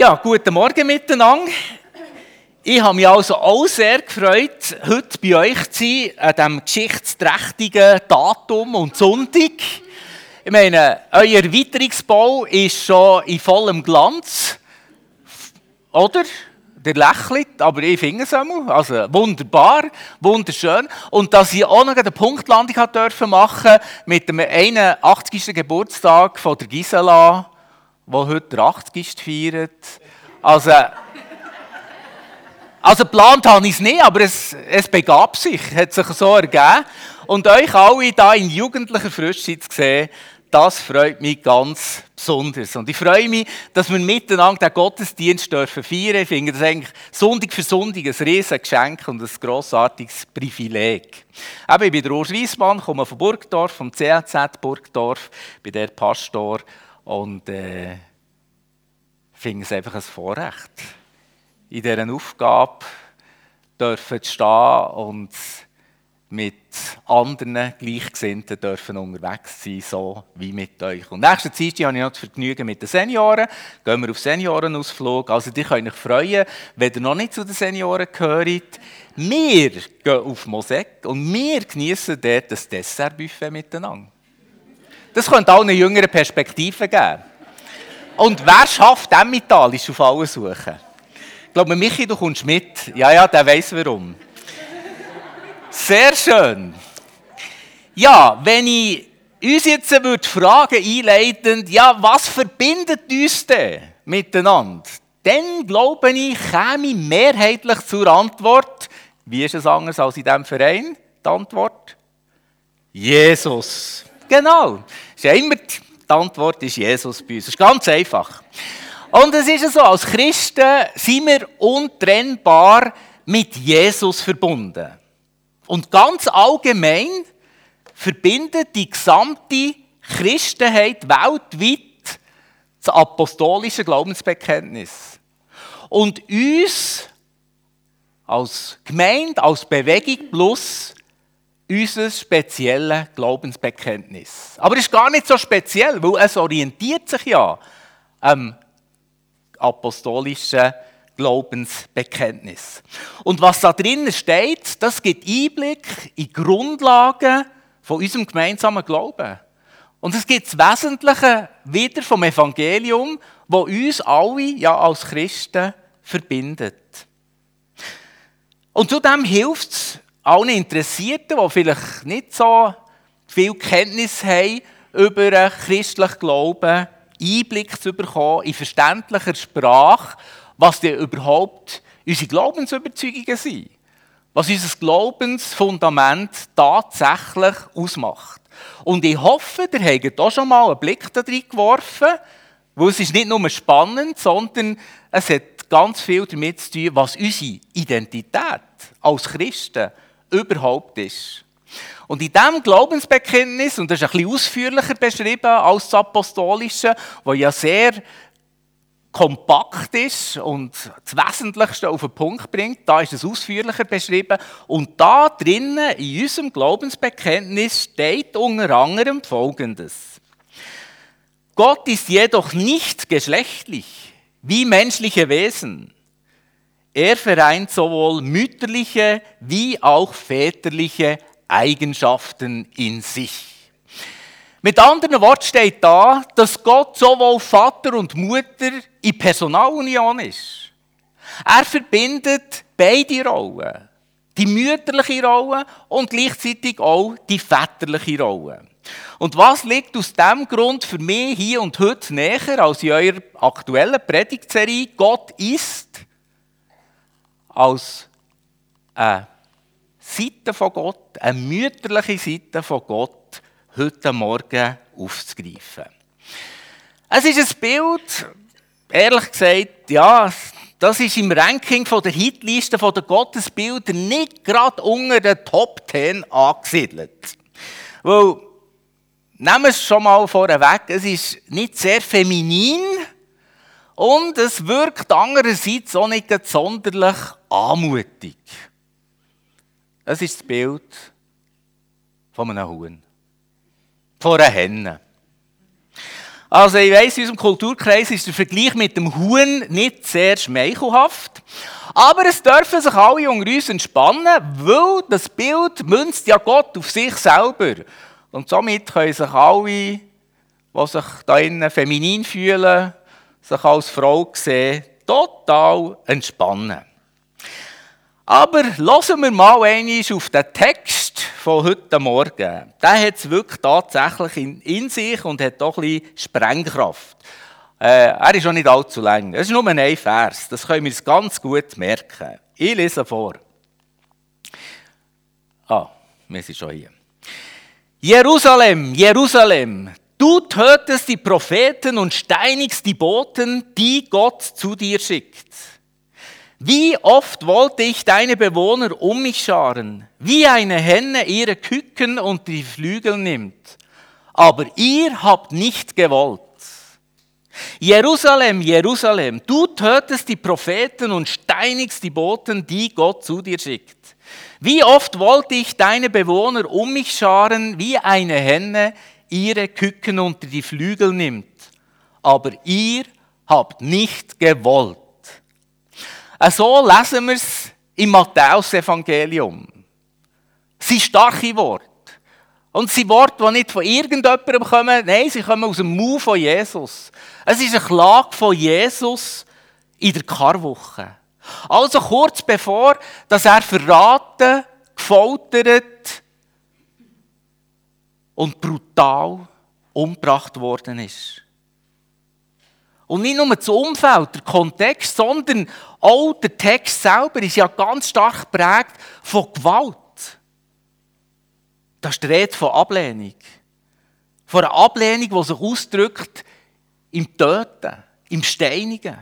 Ja, guten Morgen miteinander. Ich habe mich also auch sehr gefreut, heute bei euch zu sein, an diesem geschichtsträchtigen Datum und Sonntag. Ich meine, euer Erweiterungsbau ist schon in vollem Glanz, oder? Der lächelt, aber ich finde es einmal. Also wunderbar, wunderschön. Und dass ich auch noch eine Punktlandung machen durfte mit dem 81. Geburtstag von der Gisela, die heute der 80. feiert. Also, also geplant habe ich es nicht, aber es, es begab sich, hat sich so ergeben. Und euch alle hier in jugendlicher Frischheit zu sehen, das freut mich ganz besonders. Und ich freue mich, dass wir miteinander den Gottesdienst dürfen feiern. Ich finde das eigentlich Sonntag für Sonntag ein riesiges Geschenk und ein grossartiges Privileg. Eben, ich bin der Urs Wiesmann, komme von Burgdorf, vom CLZ Burgdorf, bin der Pastor und äh, finde es einfach ein Vorrecht, in dieser Aufgabe dürfen zu stehen und mit anderen Gleichgesinnten dürfen unterwegs sein, so wie mit euch. Und nächste Zeit habe ich noch das Vergnügen mit den Senioren. Gehen wir auf Seniorenausflug. Also, die können euch freuen, wenn ihr noch nicht zu den Senioren gehört. Wir gehen auf Mosek und wir genießen dort das Dessertbuffet miteinander. Das könnte auch eine jüngere Perspektive geben. Und wer schafft Emmental, ist auf alle suchen. Ich glaube, Michi, du kommst mit. Ja, ja, der weiß warum. Sehr schön. Ja, wenn ich uns jetzt würde fragen einleitend, ja, was verbindet uns denn miteinander? Dann glaube ich, käme ich mehrheitlich zur Antwort, wie ist es anders als in diesem Verein? Die Antwort? Jesus. Genau. Ist ja immer die Antwort ist Jesus bei uns. Das ist ganz einfach. Und es ist so, als Christen sind wir untrennbar mit Jesus verbunden. Und ganz allgemein verbindet die gesamte Christenheit weltweit das apostolische Glaubensbekenntnis. Und uns als Gemeinde, als Bewegung plus unser spezielles Glaubensbekenntnis. Aber es ist gar nicht so speziell, weil es orientiert sich ja am apostolischen Glaubensbekenntnis. Und was da drinnen steht, das gibt Einblick in die Grundlagen von unserem gemeinsamen Glauben. Und es gibt das Wesentliche wieder vom Evangelium, wo uns alle ja als Christen verbindet. Und zudem hilft es allen Interessierten, die vielleicht nicht so viel Kenntnis haben über christlichen Glauben, Einblick zu bekommen in verständlicher Sprache was denn überhaupt unsere Glaubensüberzeugungen sind. Was unser Glaubensfundament tatsächlich ausmacht. Und ich hoffe, ihr habt auch schon mal einen Blick da drin geworfen, weil es ist nicht nur spannend, sondern es hat ganz viel damit zu tun, was unsere Identität als Christen überhaupt ist. Und in diesem Glaubensbekenntnis, und das ist ein bisschen ausführlicher beschrieben als das Apostolische, wo ja sehr kompakt ist und das Wesentlichste auf den Punkt bringt. Da ist es ausführlicher beschrieben. Und da drinnen in unserem Glaubensbekenntnis steht unter anderem Folgendes. Gott ist jedoch nicht geschlechtlich wie menschliche Wesen. Er vereint sowohl mütterliche wie auch väterliche Eigenschaften in sich. Mit anderen Worten steht da, dass Gott sowohl Vater und Mutter in Personalunion ist. Er verbindet beide Rollen. Die mütterliche Rolle und gleichzeitig auch die väterliche Rolle. Und was liegt aus dem Grund für mich hier und heute näher als in eurer aktuellen Predigtserie? Gott ist als eine Seite von Gott, eine mütterliche Seite von Gott heute Morgen aufzugreifen. Es ist ein Bild, ehrlich gesagt, ja, das ist im Ranking der Hitliste der Gottesbilder nicht gerade unter den Top 10 angesiedelt. Weil, nehmen wir es schon mal vorweg, es ist nicht sehr feminin und es wirkt andererseits auch nicht sonderlich anmutig. Es ist das Bild von einem Huhn von einer Henne. Also ich weiss, in unserem Kulturkreis ist der Vergleich mit dem Huhn nicht sehr schmeichelhaft. Aber es dürfen sich alle unter uns entspannen, weil das Bild münzt ja Gott auf sich selber. Und somit können sich alle, die sich da innen feminin fühlen, sich als Frau sehen, total entspannen. Aber lassen wir mal einmal auf den Text von heute Morgen. Der hat es wirklich tatsächlich in, in, sich und hat doch ein Sprengkraft. Äh, er ist auch nicht allzu lang. Es ist nur ein Vers. Das können wir uns ganz gut merken. Ich lese vor. Ah, wir sind schon hier. Jerusalem, Jerusalem, du tötest die Propheten und steinigst die Boten, die Gott zu dir schickt. Wie oft wollte ich deine Bewohner um mich scharen, wie eine Henne ihre Küken und die Flügel nimmt. Aber ihr habt nicht gewollt. Jerusalem, Jerusalem, du tötest die Propheten und steinigst die Boten, die Gott zu dir schickt. Wie oft wollte ich deine Bewohner um mich scharen, wie eine Henne ihre Küken unter die Flügel nimmt. Aber ihr habt nicht gewollt. So lesen wir es im Matthäus-Evangelium. Sind starke Worte. Und sind Worte, die nicht von irgendjemandem kommen, nein, sie kommen aus dem Mund von Jesus. Es ist eine Klage von Jesus in der Karwoche. Also kurz bevor, dass er verraten, gefoltert und brutal umgebracht worden ist. Und nicht nur das Umfeld, der Kontext, sondern auch der Text selber ist ja ganz stark geprägt von Gewalt. Das ist die Rede von Ablehnung. Von einer Ablehnung, die sich ausdrückt im Töten, im Steinigen.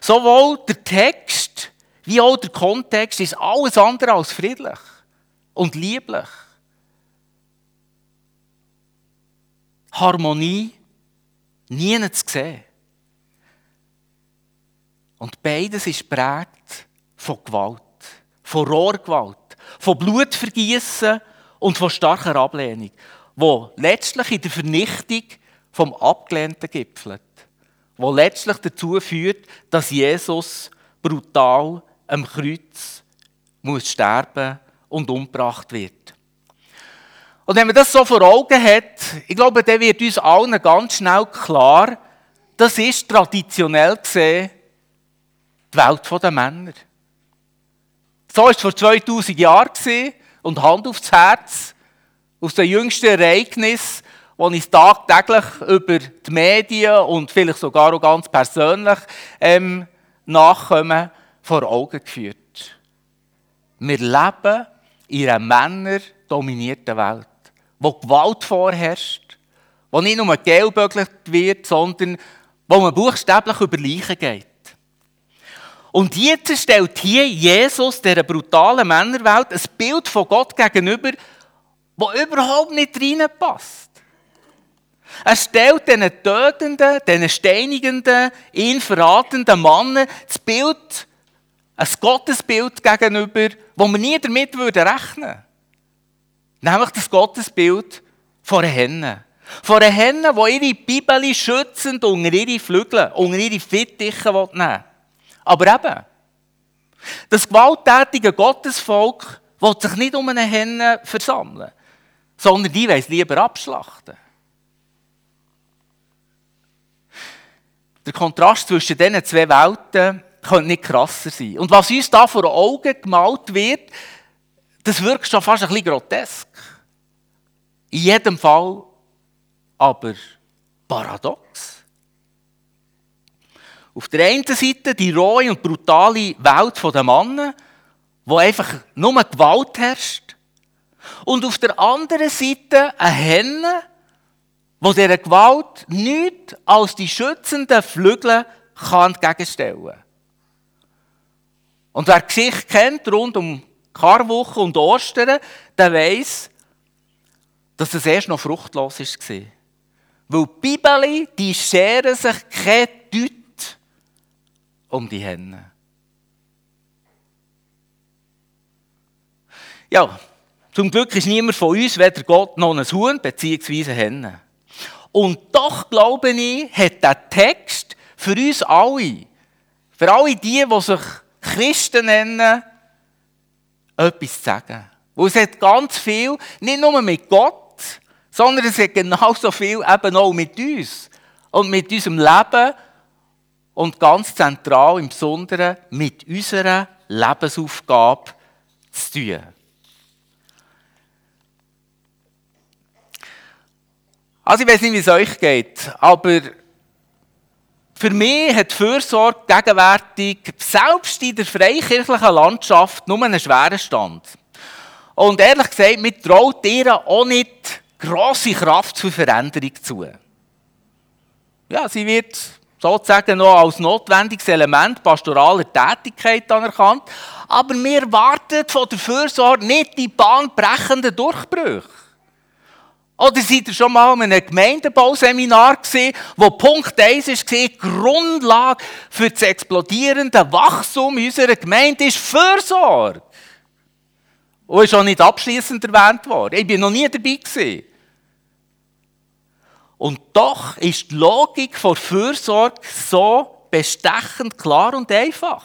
Sowohl der Text wie auch der Kontext ist alles andere als friedlich und lieblich. Harmonie nie zu sehen. Und beides ist prägt von Gewalt, von Rohrgewalt, von Blutvergießen und von starker Ablehnung, wo letztlich in der Vernichtung vom Abgelehnten gipfelt, wo letztlich dazu führt, dass Jesus brutal am Kreuz muss sterben und umgebracht wird. Und wenn man das so vor Augen hat, ich glaube, dann wird uns allen ganz schnell klar, das ist traditionell gesehen die Welt der Männer. So war es vor 2000 Jahren und Hand aufs Herz, aus den jüngsten Ereignissen, die ich tagtäglich über die Medien und vielleicht sogar auch ganz persönlich ähm, nachkommen, vor Augen geführt. Wir leben in einer männerdominierten Welt wo Gewalt vorherrscht, wo nicht nur gelbögelt wird, sondern wo man buchstäblich über Leichen geht. Und jetzt stellt hier Jesus dieser brutalen Männerwelt ein Bild von Gott gegenüber, das überhaupt nicht reinpasst. Er stellt diesen tötenden, diesen steinigenden, ihn verratenden Mannen das Bild, ein Gottesbild gegenüber, wo man nie damit rechnen würde. Nämlich das Gottesbild von einer Henne. Von einer Henne, die ihre Bibel schützend unter ihre Flügel, unter ihre Fittiche nehmen will. Aber eben, das gewalttätige Gottesvolk will sich nicht um eine Henne versammeln, sondern die will es lieber abschlachten. Der Kontrast zwischen diesen zwei Welten könnte nicht krasser sein. Und was uns da vor Augen gemalt wird, das wirkt schon fast ein bisschen grotesk. In jedem Fall aber paradox. Auf der einen Seite die rohe und brutale Welt der Männer, wo einfach nur Gewalt herrscht. Und auf der anderen Seite eine Henne, wo dieser Gewalt nichts als die schützenden Flügel entgegenstellen kann. Und wer die Geschichte kennt rund um Karwoche und Ostern, der weiss, dass es erst noch fruchtlos war. Weil die Bibel, die scheren sich kein Deut um die Hände. Ja, zum Glück ist niemand von uns, weder Gott noch ein Huhn bzw. Henne. Und doch, glaube ich, hat der Text für uns alle, für alle die, die sich Christen nennen, etwas zu sagen. Weil es hat ganz viel, nicht nur mit Gott, sondern es hat genauso viel eben auch mit uns und mit unserem Leben und ganz zentral im Besonderen mit unserer Lebensaufgabe zu tun. Also ich weiß nicht, wie es euch geht, aber für mich hat Fürsorge gegenwärtig, selbst in der freikirchlichen Landschaft, nur einen schweren Stand. Und ehrlich gesagt, mir traut ihr auch nicht grosse Kraft zur Veränderung zu. Ja, sie wird sozusagen noch als notwendiges Element pastoraler Tätigkeit anerkannt, aber wir warten von der Fürsorge nicht die bahnbrechenden Durchbrüche. Oder seid ihr schon mal in einem Gemeindebauseminar gesehen, wo Punkt 1 war, die Grundlage für das explodierende Wachstum unserer Gemeinde ist Fürsorge. Und ist auch nicht abschließend erwähnt worden. Ich bin noch nie dabei gewesen. Und doch ist die Logik von Fürsorge so bestechend klar und einfach.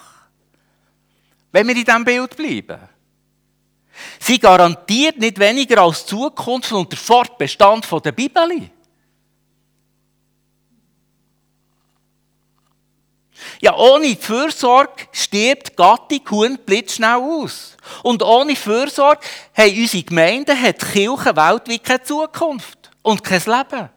Wenn wir in diesem Bild bleiben. Sie garantiert nicht weniger als Zukunft und der Fortbestand der Bibel. Ja, ohne Fürsorge stirbt Gattung Huhn blitzschnell aus. Und ohne Fürsorge haben unsere Gemeinden, hat die Kirche weltweit keine Zukunft und kein Leben.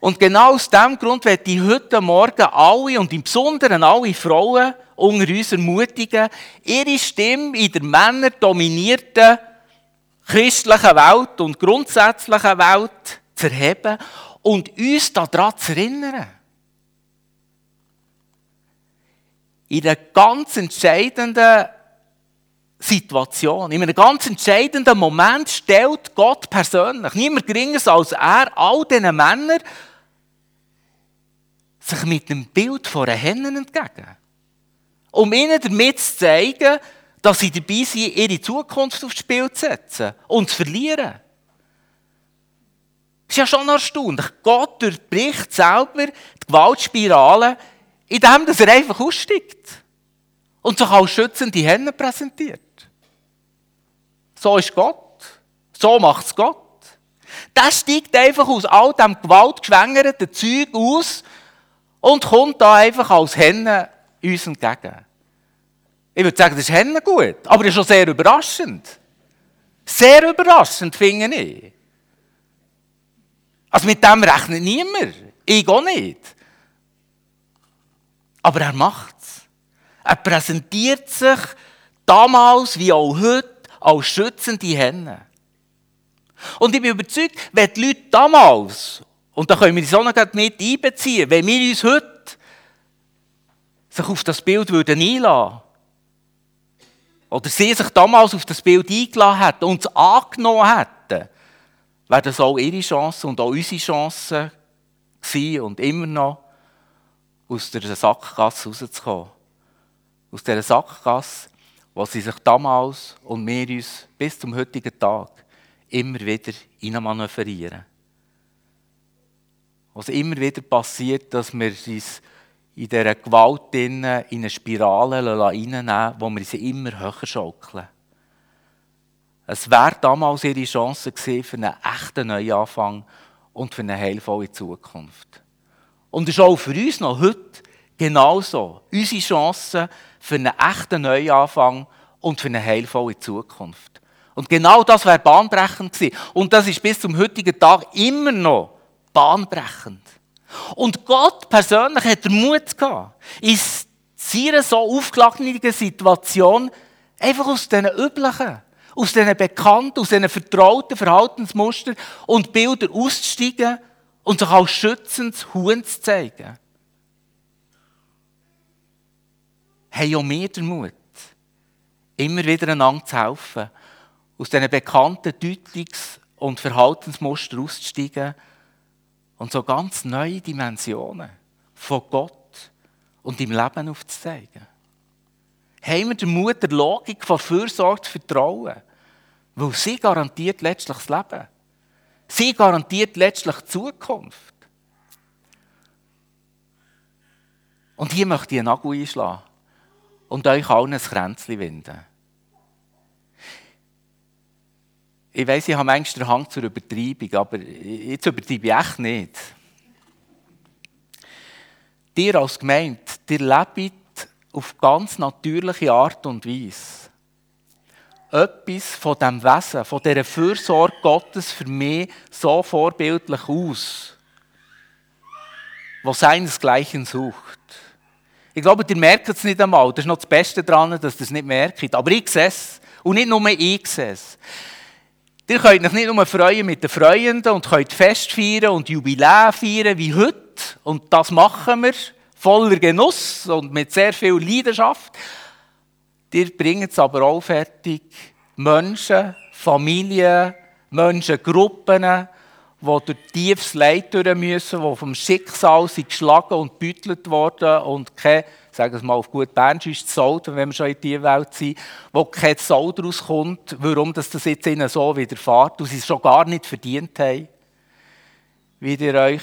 Und genau aus diesem Grund werde ich heute Morgen alle und im Besonderen alle Frauen unter uns ermutigen, ihre Stimme in der männerdominierten christlichen Welt und grundsätzlichen Welt zu erheben und uns daran zu erinnern. In einer ganz entscheidenden Situation, in einem ganz entscheidenden Moment stellt Gott persönlich, niemand geringeres als er, all diesen Männern, sich mit dem Bild von einer Henne entgegen. Um ihnen damit zu zeigen, dass sie dabei sind, ihre Zukunft aufs Spiel zu setzen und zu verlieren. Das ist ja schon erstaunlich. Gott durchbricht selber die Gewaltspirale, indem er einfach aussteigt und sich als schützende Hände präsentiert. So ist Gott. So macht es Gott. Der steigt einfach aus all dem gewaltgeschwängerten Zeug aus und kommt da einfach als Henne uns entgegen. Ich würde sagen, das ist Henne gut, aber das ist schon sehr überraschend. Sehr überraschend, finde ich. Also mit dem rechnet niemand. Ich auch nicht. Aber er macht es. Er präsentiert sich damals wie auch heute als schützende Henne. Und ich bin überzeugt, wenn die Leute damals und da können wir die Sonne mit einbeziehen. Wenn wir uns heute sich auf das Bild würden einlassen oder sie sich damals auf das Bild eingeladen hätten und es angenommen hätten, wäre das auch ihre Chance und auch unsere Chance gewesen und immer noch aus der Sackgasse rauszukommen. Aus dieser Sackgasse, wo sie sich damals und wir uns bis zum heutigen Tag immer wieder hineinmanövrieren was immer wieder passiert, dass wir uns in dieser Gewalt in eine Spirale reinnehmen, wo wir sie immer höher schaukeln. Es wäre damals ihre Chance gewesen für einen echten Neuanfang und für eine heilvolle Zukunft. Und es ist auch für uns noch heute genauso unsere Chance für einen echten Neuanfang und für eine heilvolle Zukunft. Und genau das wäre bahnbrechend gewesen. Und das ist bis zum heutigen Tag immer noch bahnbrechend. Und Gott persönlich hat den Mut gehabt, in seiner so aufgeladenen Situation einfach aus diesen üblichen, aus diesen bekannten, aus diesen vertrauten Verhaltensmustern und Bildern auszusteigen und sich als schützendes Huhn zu zeigen. Haben auch wir den Mut, immer wieder einander zu helfen, aus diesen bekannten Deutungs- und Verhaltensmustern auszusteigen und so ganz neue Dimensionen von Gott und im Leben aufzuzeigen. Haben wir der Mut, der Logik von Fürsorge zu vertrauen, weil sie garantiert letztlich das Leben. Sie garantiert letztlich die Zukunft. Und hier möchte ich einen Nagel einschlagen und euch allen ein Kränzchen winden. Ich weiss, ich habe manchmal den Hang zur Übertreibung, aber jetzt übertreibe ich echt nicht. Dir als Gemeinde, dir lebt auf ganz natürliche Art und Weise etwas von dem Wesen, von dieser Fürsorge Gottes für mich so vorbildlich aus, was seinesgleichen sucht. Ich glaube, ihr merkt es nicht einmal. Das ist noch das Beste daran, dass ihr es nicht merkt. Aber ich sehe es. Und nicht nur ich sehe es. Ihr könnt euch nicht nur freuen mit den Freunden und könnt Fest feiern und Jubiläen feiern wie heute. Und das machen wir voller Genuss und mit sehr viel Leidenschaft. Ihr bringt es aber auch fertig, Menschen, Familien, Menschengruppen, die durch tiefes Leid durch müssen, die vom Schicksal sind geschlagen und gebüttelt worden und kein, sagen wir mal auf gut Bernsch, ist Sold, wenn wir schon in dieser Welt sind, wo kein Sold daraus kommt, warum das, das jetzt ihnen so widerfährt und sie es schon gar nicht verdient haben. Wie ihr euch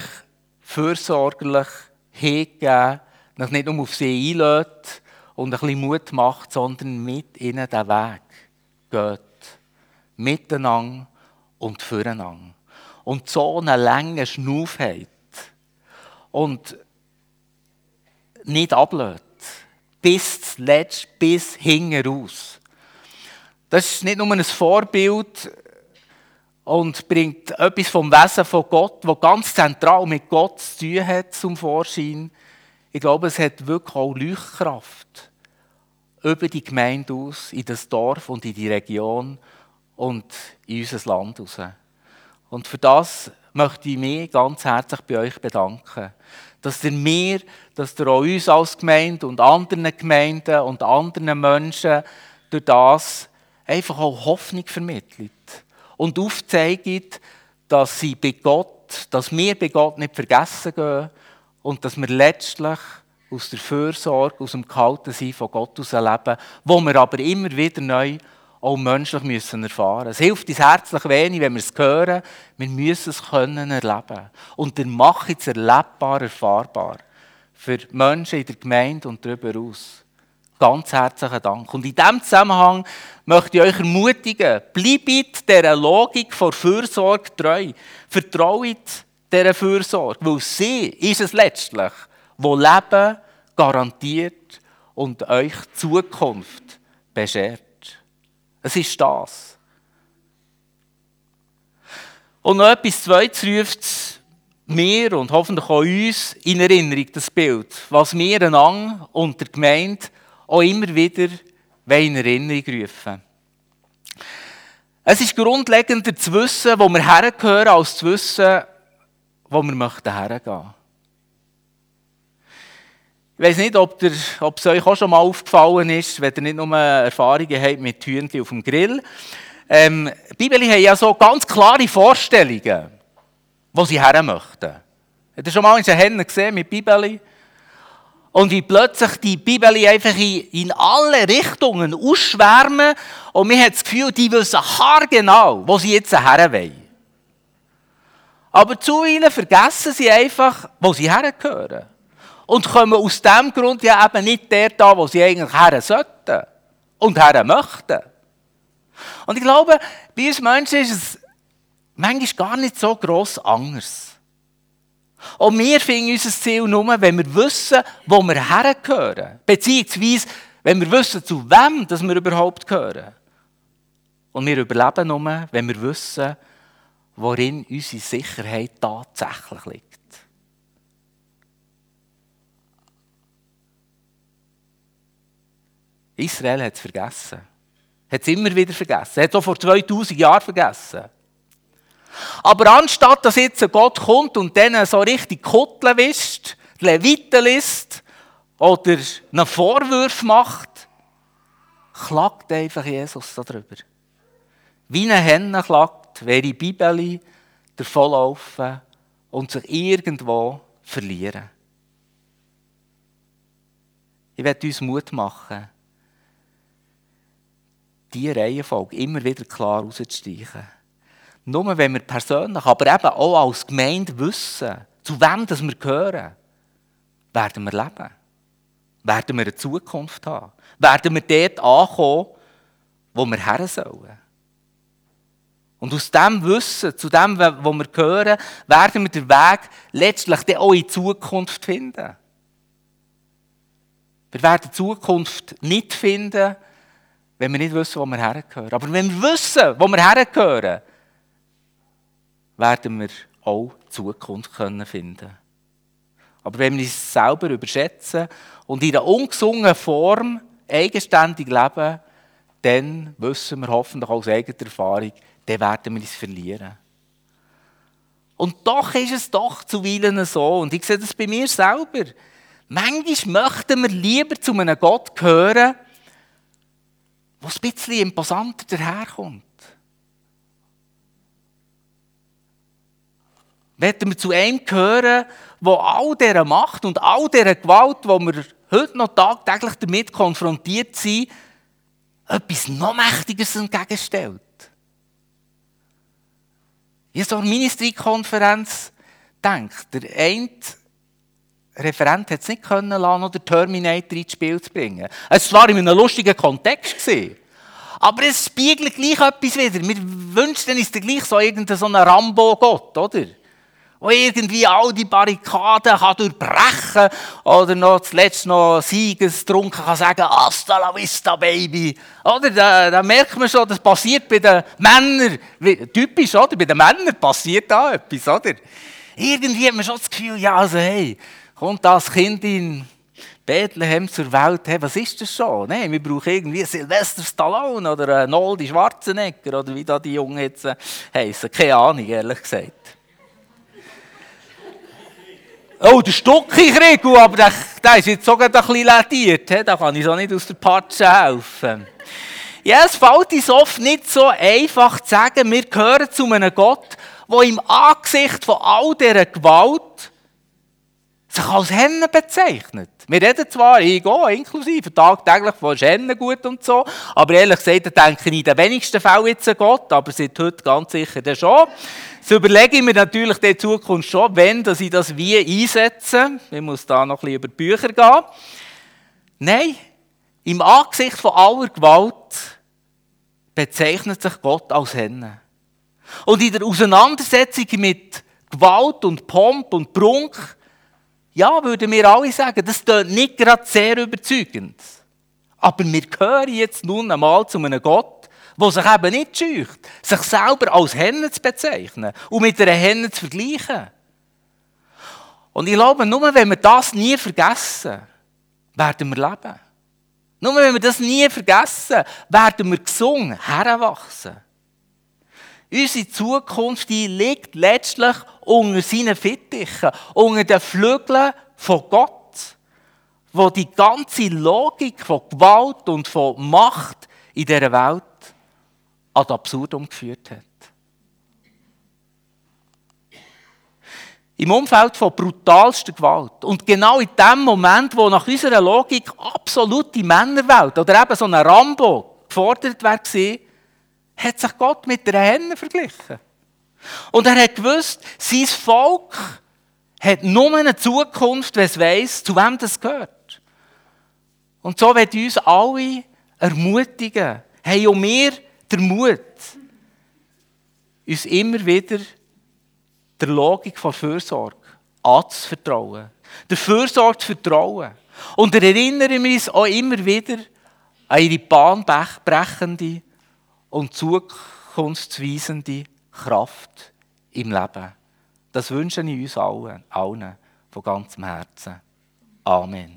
fürsorglich hingeben, euch nicht nur auf sie einlädt und ein bisschen Mut macht, sondern mit ihnen den Weg geht. Miteinander und füreinander und so eine lange Schnuff hat und nicht ablöst. Bis zuletzt, bis hinten. Das ist nicht nur ein Vorbild und bringt etwas vom Wesen von Gott, das ganz zentral mit Gott zu tun hat, zum Vorschein. Ich glaube, es hat wirklich auch Leuchtkraft über die Gemeinde aus, in das Dorf und in die Region und in unser Land raus. Und für das möchte ich mich ganz herzlich bei euch bedanken. Dass ihr mir, dass ihr auch uns als Gemeinde und anderen Gemeinden und anderen Menschen durch das einfach auch Hoffnung vermittelt. Und aufzeigt, dass sie bei Gott, dass wir bei Gott nicht vergessen gehen und dass wir letztlich aus der Fürsorge, aus dem Kalten von Gott aus leben, wo wir aber immer wieder neu auch menschlich müssen erfahren. Es hilft uns herzlich wenig, wenn wir es hören. Wir müssen es können erleben. Und der macht es erlebbar, erfahrbar. Für Menschen in der Gemeinde und darüber aus. Ganz herzlichen Dank. Und in diesem Zusammenhang möchte ich euch ermutigen, bleibt dieser Logik vor Fürsorge treu. Vertraut dieser Fürsorge, weil sie ist es letztlich, wo Leben garantiert und euch Zukunft beschert. Es ist das. Und noch etwas Zweites ruft mir und hoffentlich auch uns in Erinnerung, das Bild, was wir einander und der Gemeinde auch immer wieder in Erinnerung rufen. Es ist grundlegender zu wissen, wo wir hergehören, als zu wissen, wo wir möchten hergehen. Ich weiß nicht, ob, der, ob, es euch auch schon mal aufgefallen ist, wenn ihr nicht nur Erfahrungen habt mit Hühnchen auf dem Grill. Ähm, die Bibel hat ja so ganz klare Vorstellungen, wo sie her möchten. Habt ihr schon mal einen Händen gesehen mit Bibeli? Und wie plötzlich die Bibel einfach in, in alle Richtungen ausschwärmen und man hat das Gefühl, die wissen haargenau, wo sie jetzt her wollen. Aber zuweilen vergessen sie einfach, wo sie hergehören und kommen aus dem Grund ja eben nicht der da, wo sie eigentlich her sollten und her möchten. Und ich glaube, bei uns Menschen ist es manchmal gar nicht so gross anders. Und wir finden unser Ziel nur, wenn wir wissen, wo wir hergehören. Beziehungsweise, wenn wir wissen, zu wem dass wir überhaupt gehören. Und wir überleben nur, wenn wir wissen, worin unsere Sicherheit tatsächlich liegt. Israel hat es vergessen. Hat es immer wieder vergessen. Hat es auch vor 2000 Jahren vergessen. Aber anstatt dass jetzt Gott kommt und denen so richtig Kutteln wischt, Leviten liest oder einen Vorwurf macht, klagt einfach Jesus darüber. Wie eine Henne klagt, wäre die Bibel davonlaufen und sich irgendwo verlieren. Ich werde uns Mut machen, diese Reihenfolge immer wieder klar herauszustreichen. Nur wenn wir persönlich, aber eben auch als Gemeinde wissen, zu wem das wir gehören, werden wir leben. Werden wir eine Zukunft haben. Werden wir dort ankommen, wo wir her sollen. Und aus dem Wissen, zu dem, wo wir gehören, werden wir den Weg letztlich dann auch in Zukunft finden. Wir werden Zukunft nicht finden, wenn wir nicht wissen, wo wir hergehören. Aber wenn wir wissen, wo wir hergehören, werden wir auch Zukunft finden können. Aber wenn wir uns selber überschätzen und in einer ungesungenen Form eigenständig leben, dann wissen wir hoffentlich aus eigener Erfahrung, dann werden wir uns verlieren. Und doch ist es doch zuweilen so, und ich sehe das bei mir selber. Manchmal möchten wir lieber zu einem Gott gehören, der ein bisschen imposanter daherkommt. Möchten wir zu einem gehören, der all dieser Macht und all dieser Gewalt, die wir heute noch tagtäglich damit konfrontiert sind, etwas noch Mächtiges entgegenstellt. Ich habe so eine Ministry-Konferenz gedacht. Der eine Referent hat es nicht können lassen, oder Terminator ins Spiel zu bringen. Es war in einem lustigen Kontext. Aber es spiegelt gleich etwas wieder. Wir wünschen uns gleich so irgendeinen Rambo-Gott, oder? der irgendwie all die Barrikaden kann durchbrechen kann oder noch zuletzt noch siegestrunken kann sagen, hasta la vista, Baby. Oder, da, da merkt man schon, das passiert bei den Männern, typisch, oder? Bei den Männern passiert da etwas, oder? Irgendwie hat man schon das Gefühl, ja, also hey, kommt das Kind in Bethlehem zur Welt, hey, was ist das schon? Nee, wir brauchen irgendwie Sylvester Stallone oder einen Noldi Schwarzenegger oder wie da die Jungen jetzt äh. Keine Ahnung, ehrlich gesagt. Oh, der Stucki-Kriegel, aber der, der ist jetzt sogar ein bisschen lediert. Da kann ich so nicht aus der Patsche helfen. Ja, es fällt uns oft nicht so einfach zu sagen, wir gehören zu einem Gott, der im Angesicht von all dieser Gewalt sich als Hennen bezeichnet. Wir reden zwar, ich gehe inklusive, tagtäglich von Hennen gut und so, aber ehrlich gesagt, denke ich in den wenigsten Fällen jetzt an Gott, aber seit heute ganz sicher dann schon. So überlege ich mir natürlich in Zukunft schon, wenn dass ich das wie einsetze. Ich muss da noch ein bisschen über die Bücher gehen. Nein, im Angesicht von aller Gewalt bezeichnet sich Gott als Henne. Und in der Auseinandersetzung mit Gewalt und Pomp und Prunk, ja, würden wir alle sagen, das ist nicht gerade sehr überzeugend. Aber wir gehören jetzt nun einmal zu einem Gott, der sich eben nicht scheucht, sich selber als Henne zu bezeichnen und mit einer Henne zu vergleichen. Und ich glaube, nur wenn wir das nie vergessen, werden wir leben. Nur wenn wir das nie vergessen, werden wir gesungen, heranwachsen. Unsere Zukunft die liegt letztlich unter seinen Fittichen, unter den Flügeln von Gott, wo die ganze Logik von Gewalt und von Macht in dieser Welt ad absurdum geführt hat. Im Umfeld von brutalster Gewalt. Und genau in dem Moment, wo nach unserer Logik absolute Männerwelt oder eben so ein Rambo gefordert war, hat sich Gott mit der Henne verglichen. Und er hat gewusst, sein Volk hat nur eine Zukunft, wenn es weiss, zu wem das gehört. Und so wird uns alle ermutigen, hey, und wir der Mut, uns immer wieder der Logik von Fürsorge anzuvertrauen. Der Fürsorge zu vertrauen. Und erinnern wir uns auch immer wieder an ihre bahnbrechende und zukunftsweisende Kraft im Leben. Das wünsche ich uns allen, allen von ganzem Herzen. Amen.